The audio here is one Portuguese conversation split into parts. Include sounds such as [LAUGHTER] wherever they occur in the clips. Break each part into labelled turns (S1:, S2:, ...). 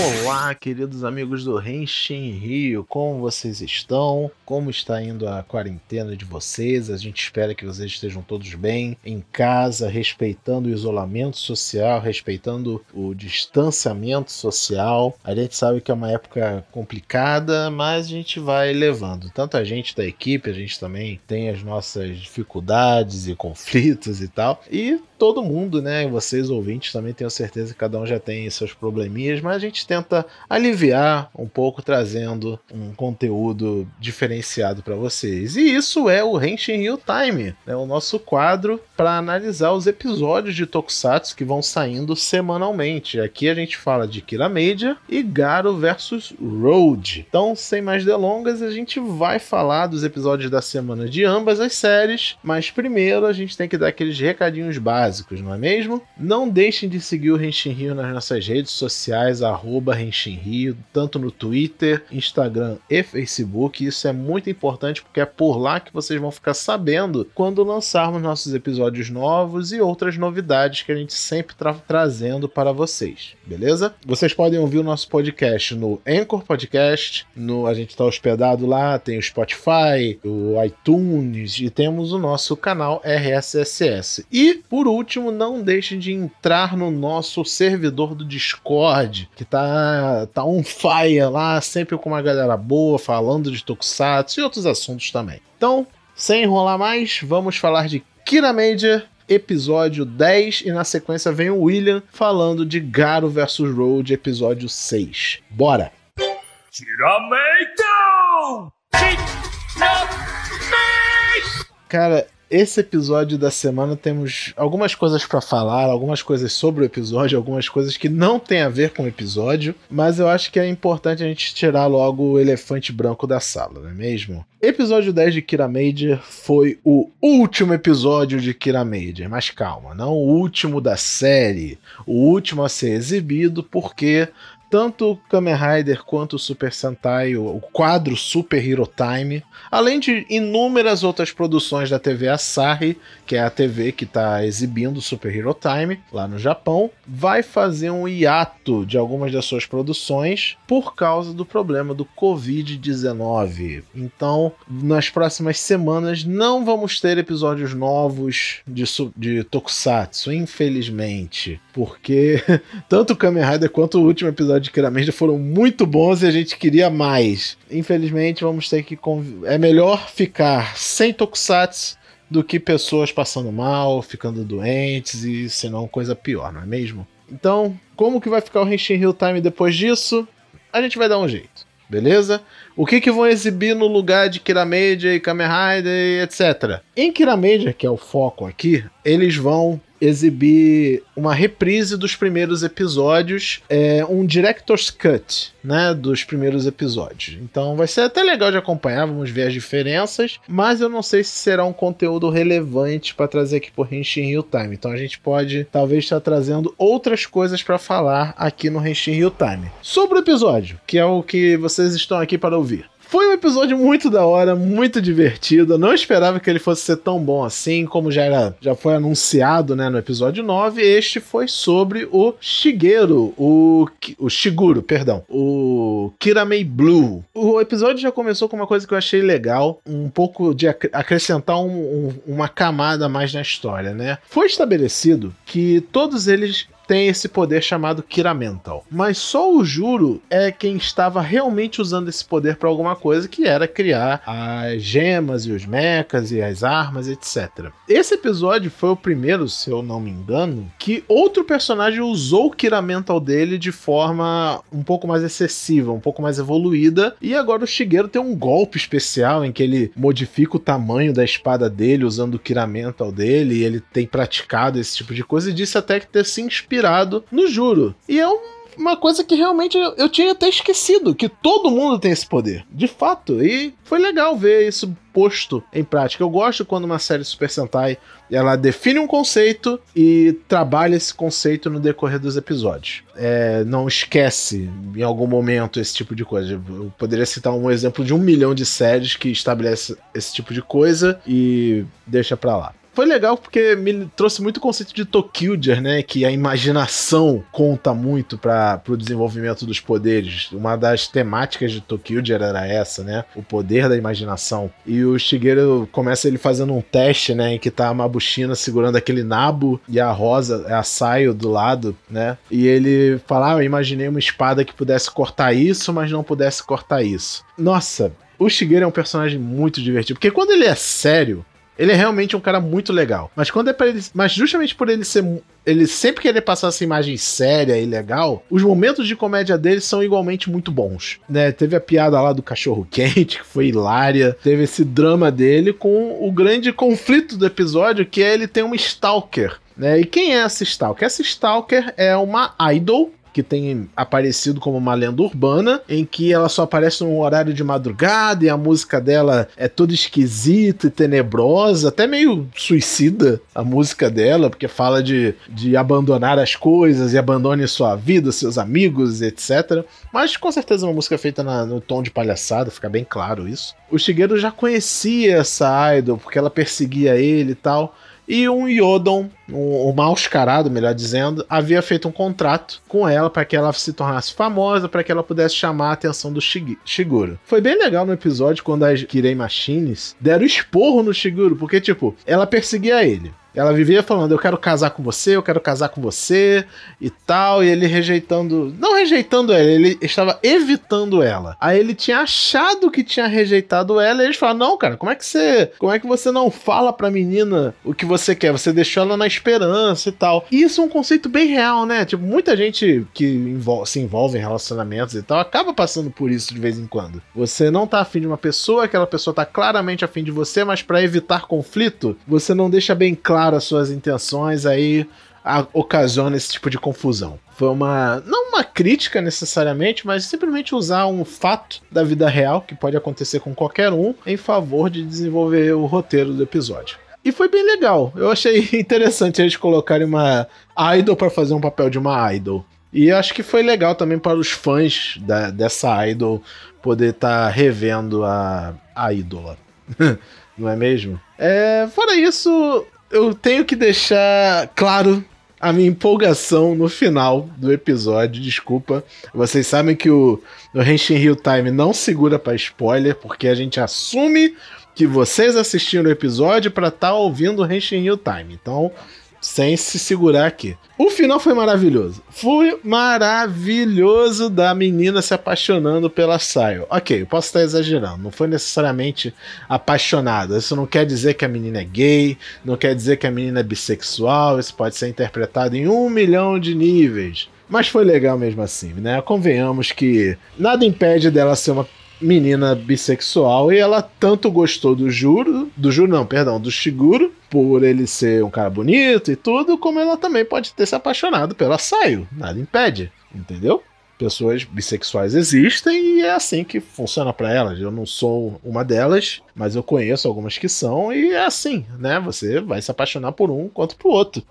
S1: Olá, queridos amigos do Renshin Rio, como vocês estão? Como está indo a quarentena de vocês? A gente espera que vocês estejam todos bem, em casa, respeitando o isolamento social, respeitando o distanciamento social. A gente sabe que é uma época complicada, mas a gente vai levando. Tanto a gente da equipe, a gente também tem as nossas dificuldades e conflitos e tal. E todo mundo, né? Vocês ouvintes também tenho certeza que cada um já tem seus probleminhas, mas a gente tenta aliviar um pouco trazendo um conteúdo diferenciado para vocês. E isso é o Henshin Real Time, né? o nosso quadro para analisar os episódios de Tokusatsu que vão saindo semanalmente. Aqui a gente fala de Kira Major e Garo versus Road. Então, sem mais delongas, a gente vai falar dos episódios da semana de ambas as séries, mas primeiro a gente tem que dar aqueles recadinhos básicos não é mesmo? Não deixem de seguir o Renshin Rio nas nossas redes sociais, arroba Renshin Rio, tanto no Twitter, Instagram e Facebook. Isso é muito importante porque é por lá que vocês vão ficar sabendo quando lançarmos nossos episódios novos e outras novidades que a gente sempre está trazendo para vocês, beleza? Vocês podem ouvir o nosso podcast no Anchor Podcast, no, a gente está hospedado lá, tem o Spotify, o iTunes e temos o nosso canal RSSS. E, por último, não deixem de entrar no nosso servidor do Discord, que tá, tá on fire lá, sempre com uma galera boa, falando de Tokusatsu e outros assuntos também. Então, sem enrolar mais, vamos falar de Kira Major, episódio 10, e na sequência vem o William falando de Garo vs Road, episódio 6. Bora! Kira Major! Cara, esse episódio da semana temos algumas coisas para falar, algumas coisas sobre o episódio, algumas coisas que não tem a ver com o episódio, mas eu acho que é importante a gente tirar logo o elefante branco da sala, não é mesmo? Episódio 10 de Kira Major foi o último episódio de Kira Major, mas calma, não o último da série, o último a ser exibido, porque tanto o Kamen Rider quanto o Super Sentai, o quadro Super Hero Time, além de inúmeras outras produções da TV Asahi, que é a TV que está exibindo Super Hero Time lá no Japão, vai fazer um hiato de algumas das suas produções por causa do problema do Covid-19. Então, nas próximas semanas não vamos ter episódios novos de, de Tokusatsu, infelizmente, porque [LAUGHS] tanto o Kamen Rider quanto o último episódio de Kiramanja foram muito bons e a gente queria mais. Infelizmente, vamos ter que. Conv... É melhor ficar sem Tokusatsu do que pessoas passando mal, ficando doentes e senão coisa pior, não é mesmo? Então, como que vai ficar o Henshin Real Time depois disso? A gente vai dar um jeito, beleza? O que que vão exibir no lugar de Kiramedia e Kamen Rider, etc. Em Kiramedia, que é o foco aqui, eles vão exibir uma reprise dos primeiros episódios, é, um director's cut, né, dos primeiros episódios. Então vai ser até legal de acompanhar, vamos ver as diferenças, mas eu não sei se será um conteúdo relevante para trazer aqui por Henshin Real Time. Então a gente pode talvez estar trazendo outras coisas para falar aqui no Henshin Real Time. Sobre o episódio, que é o que vocês estão aqui para ouvir. Foi um episódio muito da hora, muito divertido. Eu não esperava que ele fosse ser tão bom assim, como já era, já foi anunciado, né, no episódio 9. Este foi sobre o Shigeru, o o Shiguro, perdão, o Kiramei Blue. O episódio já começou com uma coisa que eu achei legal, um pouco de acrescentar um, um, uma camada mais na história, né? Foi estabelecido que todos eles tem esse poder chamado Kiramental. Mas só o Juro é quem estava realmente usando esse poder para alguma coisa, que era criar as gemas e os mechas e as armas, etc. Esse episódio foi o primeiro, se eu não me engano, que outro personagem usou o Kiramental dele de forma um pouco mais excessiva, um pouco mais evoluída. E agora o Shigeru tem um golpe especial em que ele modifica o tamanho da espada dele usando o Kiramental dele. E ele tem praticado esse tipo de coisa e disse até que ter se inspirado inspirado no Juro. E é um uma coisa que realmente eu, tinha até esquecido, que todo mundo tem esse poder. De fato. E foi legal ver isso posto em prática. Eu gosto quando uma série Super Sentai ela define um conceito e trabalha esse conceito no decorrer dos episódios. É, não esquece em algum momento esse tipo de coisa. Eu poderia citar um exemplo de um milhão de séries que estabelece esse tipo de coisa e deixa pra lá. Foi legal porque me trouxe muito o conceito de Tokyo, né? Que a imaginação conta muito para o desenvolvimento dos poderes. Uma das temáticas de Tokyo era essa, né? O poder da imaginação. E o Shigeru começa ele fazendo um teste, né? Em que tá a Mabushina segurando aquele nabo e a Rosa, a Saio do lado, né? E ele fala: ah, eu imaginei uma espada que pudesse cortar isso, mas não pudesse cortar isso. Nossa, o Shigeru é um personagem muito divertido, porque quando ele é sério, ele é realmente um cara muito legal. Mas quando é para ele, mas justamente por ele ser ele sempre querer passar essa imagem séria e legal, os momentos de comédia dele são igualmente muito bons, né? Teve a piada lá do cachorro [LAUGHS] quente, que foi hilária, teve esse drama dele com o grande conflito do episódio, que é ele tem uma stalker, né? E quem é essa stalker? Essa stalker é uma idol que tem aparecido como uma lenda urbana, em que ela só aparece num horário de madrugada e a música dela é toda esquisita e tenebrosa, até meio suicida a música dela, porque fala de, de abandonar as coisas e abandone sua vida, seus amigos, etc. Mas com certeza uma música feita na, no tom de palhaçada, fica bem claro isso. O Shigeru já conhecia essa idol, porque ela perseguia ele e tal. E um Yodon, um, um mal-escarado, melhor dizendo, havia feito um contrato com ela para que ela se tornasse famosa, para que ela pudesse chamar a atenção do Shiguro. Foi bem legal no episódio quando as Kirei Machines deram esporro no Shiguro, porque, tipo, ela perseguia ele. Ela vivia falando: Eu quero casar com você, eu quero casar com você e tal. E ele rejeitando. Não rejeitando ela, ele estava evitando ela. Aí ele tinha achado que tinha rejeitado ela. E eles falaram: Não, cara, como é que você. Como é que você não fala pra menina o que você quer? Você deixou ela na esperança e tal. E isso é um conceito bem real, né? Tipo, muita gente que se envolve em relacionamentos e tal acaba passando por isso de vez em quando. Você não tá afim de uma pessoa, aquela pessoa tá claramente afim de você, mas para evitar conflito, você não deixa bem claro claro as suas intenções, aí a, ocasiona esse tipo de confusão. Foi uma. não uma crítica necessariamente, mas simplesmente usar um fato da vida real, que pode acontecer com qualquer um, em favor de desenvolver o roteiro do episódio. E foi bem legal. Eu achei [LAUGHS] interessante eles colocarem uma idol para fazer um papel de uma idol. E acho que foi legal também para os fãs da, dessa idol poder estar tá revendo a, a ídola. [LAUGHS] Não é mesmo? É, fora isso, eu tenho que deixar claro a minha empolgação no final do episódio. Desculpa. Vocês sabem que o, o Henshin Hill Time não segura para spoiler, porque a gente assume que vocês assistiram o episódio para estar tá ouvindo o Henshin Hill Time. Então, sem se segurar aqui. O final foi maravilhoso. Foi maravilhoso da menina se apaixonando pela Sayo. Ok, eu posso estar exagerando. Não foi necessariamente apaixonada. Isso não quer dizer que a menina é gay, não quer dizer que a menina é bissexual. Isso pode ser interpretado em um milhão de níveis. Mas foi legal mesmo assim, né? Convenhamos que nada impede dela ser uma menina bissexual e ela tanto gostou do Juro, do Juro não, perdão, do Shiguro, por ele ser um cara bonito e tudo, como ela também pode ter se apaixonado pela Saio, nada impede, entendeu? Pessoas bissexuais existem e é assim que funciona para elas. Eu não sou uma delas, mas eu conheço algumas que são e é assim, né? Você vai se apaixonar por um quanto pro outro.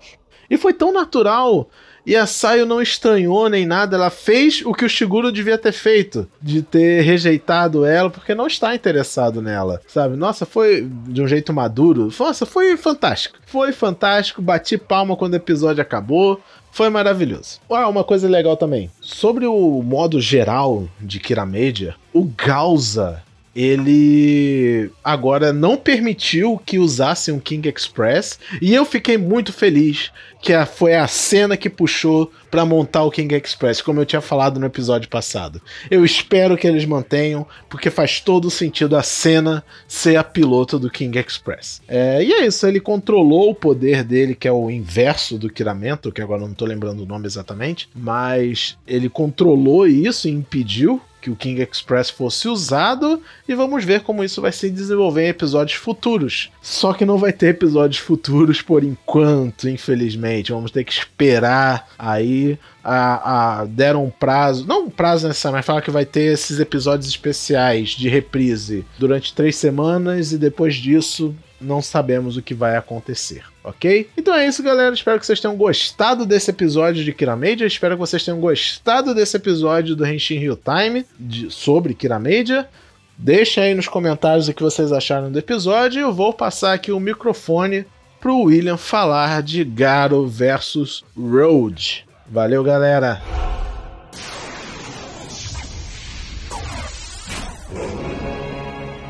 S1: E foi tão natural e a Sayo não estranhou nem nada, ela fez o que o Shiguro devia ter feito, de ter rejeitado ela porque não está interessado nela, sabe? Nossa, foi de um jeito maduro. Nossa, foi fantástico. Foi fantástico, bati palma quando o episódio acabou. Foi maravilhoso. Ah, uma coisa legal também. Sobre o modo geral de Kira Media, o Gausa ele agora não permitiu que usassem um King Express e eu fiquei muito feliz que foi a cena que puxou para montar o King Express, como eu tinha falado no episódio passado. Eu espero que eles mantenham, porque faz todo sentido a cena ser a piloto do King Express. É, e é isso, ele controlou o poder dele, que é o inverso do Kiramento, que agora não tô lembrando o nome exatamente, mas ele controlou isso e impediu que o King Express fosse usado e vamos ver como isso vai se desenvolver em episódios futuros. Só que não vai ter episódios futuros por enquanto, infelizmente. Vamos ter que esperar aí. A, a, deram um prazo, não um prazo nessa, mas fala que vai ter esses episódios especiais de reprise durante três semanas e depois disso não sabemos o que vai acontecer, ok? Então é isso, galera. Espero que vocês tenham gostado desse episódio de Kiramedia. Espero que vocês tenham gostado desse episódio do Henshin Real Time de, sobre Kiramedia. Deixem aí nos comentários o que vocês acharam do episódio. Eu vou passar aqui o microfone pro William falar de Garo versus Road. Valeu, galera!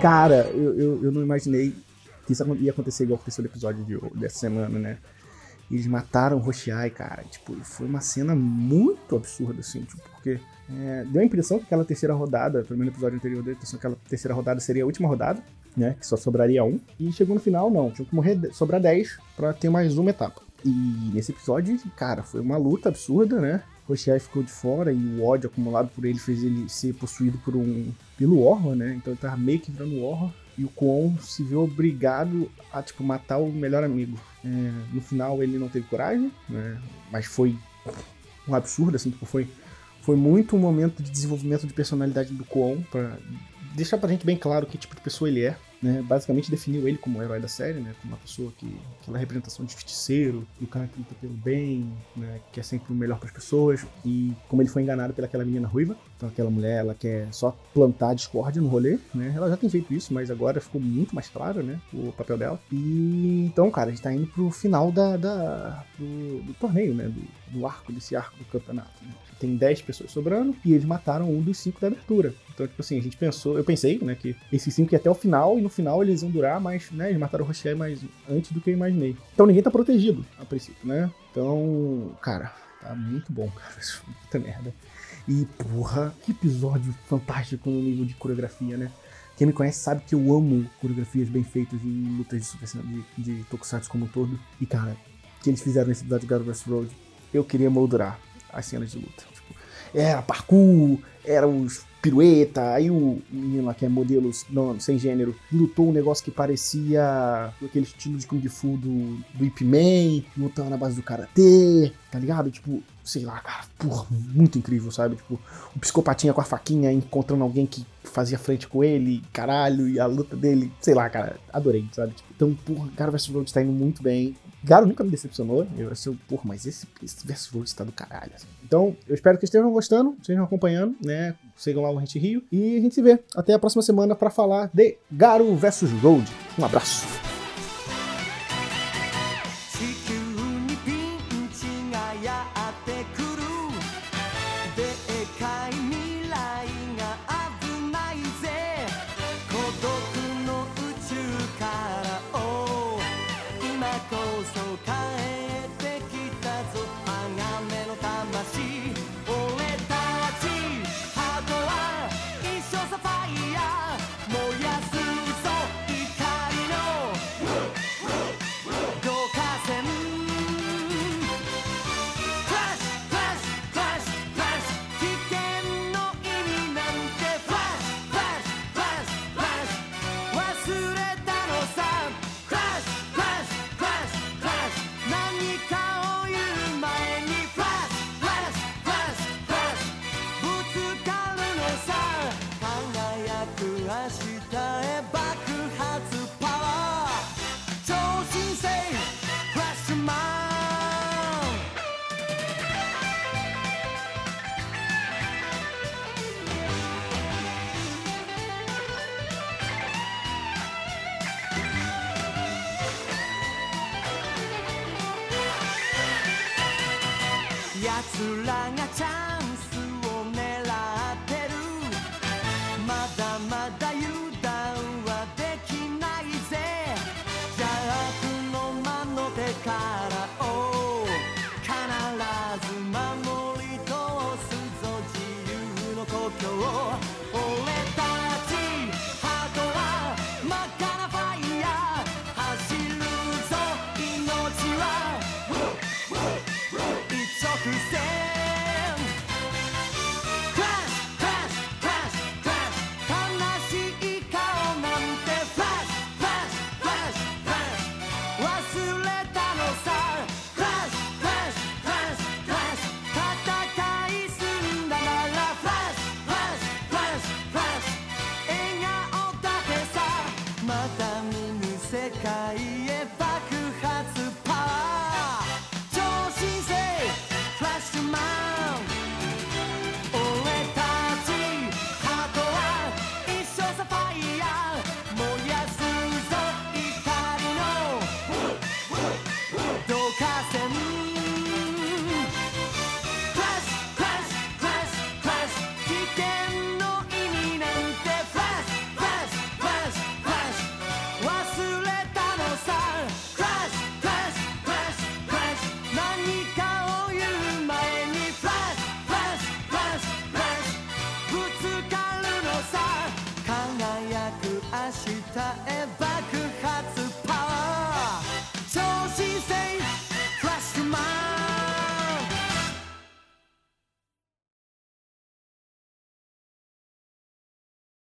S2: Cara, eu, eu, eu não imaginei que isso ia acontecer igual aconteceu no episódio de, dessa semana, né? Eles mataram o Roshiai, cara. Tipo, foi uma cena muito absurda, assim, tipo, porque é, deu a impressão que aquela terceira rodada, pelo menos no episódio anterior, deu a impressão que aquela terceira rodada seria a última rodada, né? Que só sobraria um. E chegou no final, não. Tinha que morrer, sobrar 10 pra ter mais uma etapa. E nesse episódio, cara, foi uma luta absurda, né? Roshiai ficou de fora e o ódio acumulado por ele fez ele ser possuído por um pelo Orla, né? Então ele tava meio que virando Orla e o Kwon se viu obrigado a tipo matar o melhor amigo. É, no final ele não teve coragem, né? Mas foi um absurdo assim, tipo, foi foi muito um momento de desenvolvimento de personalidade do Kwon para deixar pra gente bem claro que tipo de pessoa ele é né, basicamente definiu ele como o herói da série, né, como uma pessoa que aquela representação de justiceiro, e o cara que luta pelo bem, né, que é sempre o melhor para as pessoas, e como ele foi enganado pelaquela menina ruiva, então aquela mulher ela quer só plantar discórdia no rolê, né, ela já tem feito isso, mas agora ficou muito mais claro, né, o papel dela. E então, cara, a gente tá indo pro final da, da do, do, torneio, né, do, do, arco desse arco do campeonato. Né. Tem 10 pessoas sobrando e eles mataram um dos cinco da abertura. Então, tipo assim, a gente pensou, eu pensei, né, que esses cinco ia até o final e no final eles iam durar, mas, né, eles mataram o Rocher mais antes do que eu imaginei. Então ninguém tá protegido, a princípio, né? Então, cara, tá muito bom, cara. [LAUGHS] Isso é puta merda. E, porra, que episódio fantástico no nível de coreografia, né? Quem me conhece sabe que eu amo coreografias bem feitas em lutas de, super, de, de Tokusatsu como um todo. E, cara, o que eles fizeram nesse episódio de God vs. Road, eu queria moldurar as cenas de luta. Tipo, era parkour, era os pirueta, aí o menino lá que é modelo não, sem gênero lutou um negócio que parecia aquele estilo de Kung Fu do, do Ip Man, lutando na base do Karatê, tá ligado? Tipo, sei lá, cara, porra, muito incrível, sabe? Tipo, o psicopatinha com a faquinha encontrando alguém que fazia frente com ele, caralho, e a luta dele, sei lá, cara, adorei, sabe? Tipo, então, porra, Garo vs Road tá indo muito bem. Garo nunca me decepcionou, eu achei, porra, mas esse, esse vs Road tá do caralho, assim. Então, eu espero que estejam gostando, estejam acompanhando, né? Sigam lá o Rente Rio. E a gente se vê até a próxima semana para falar de Garo vs Road. Um abraço.
S3: so kind. つらがチャンスを狙ってる。まだまだ油断はできないぜ。邪悪の魔の手からを必ず守り通すぞ自由の故郷。俺たちハートラ任また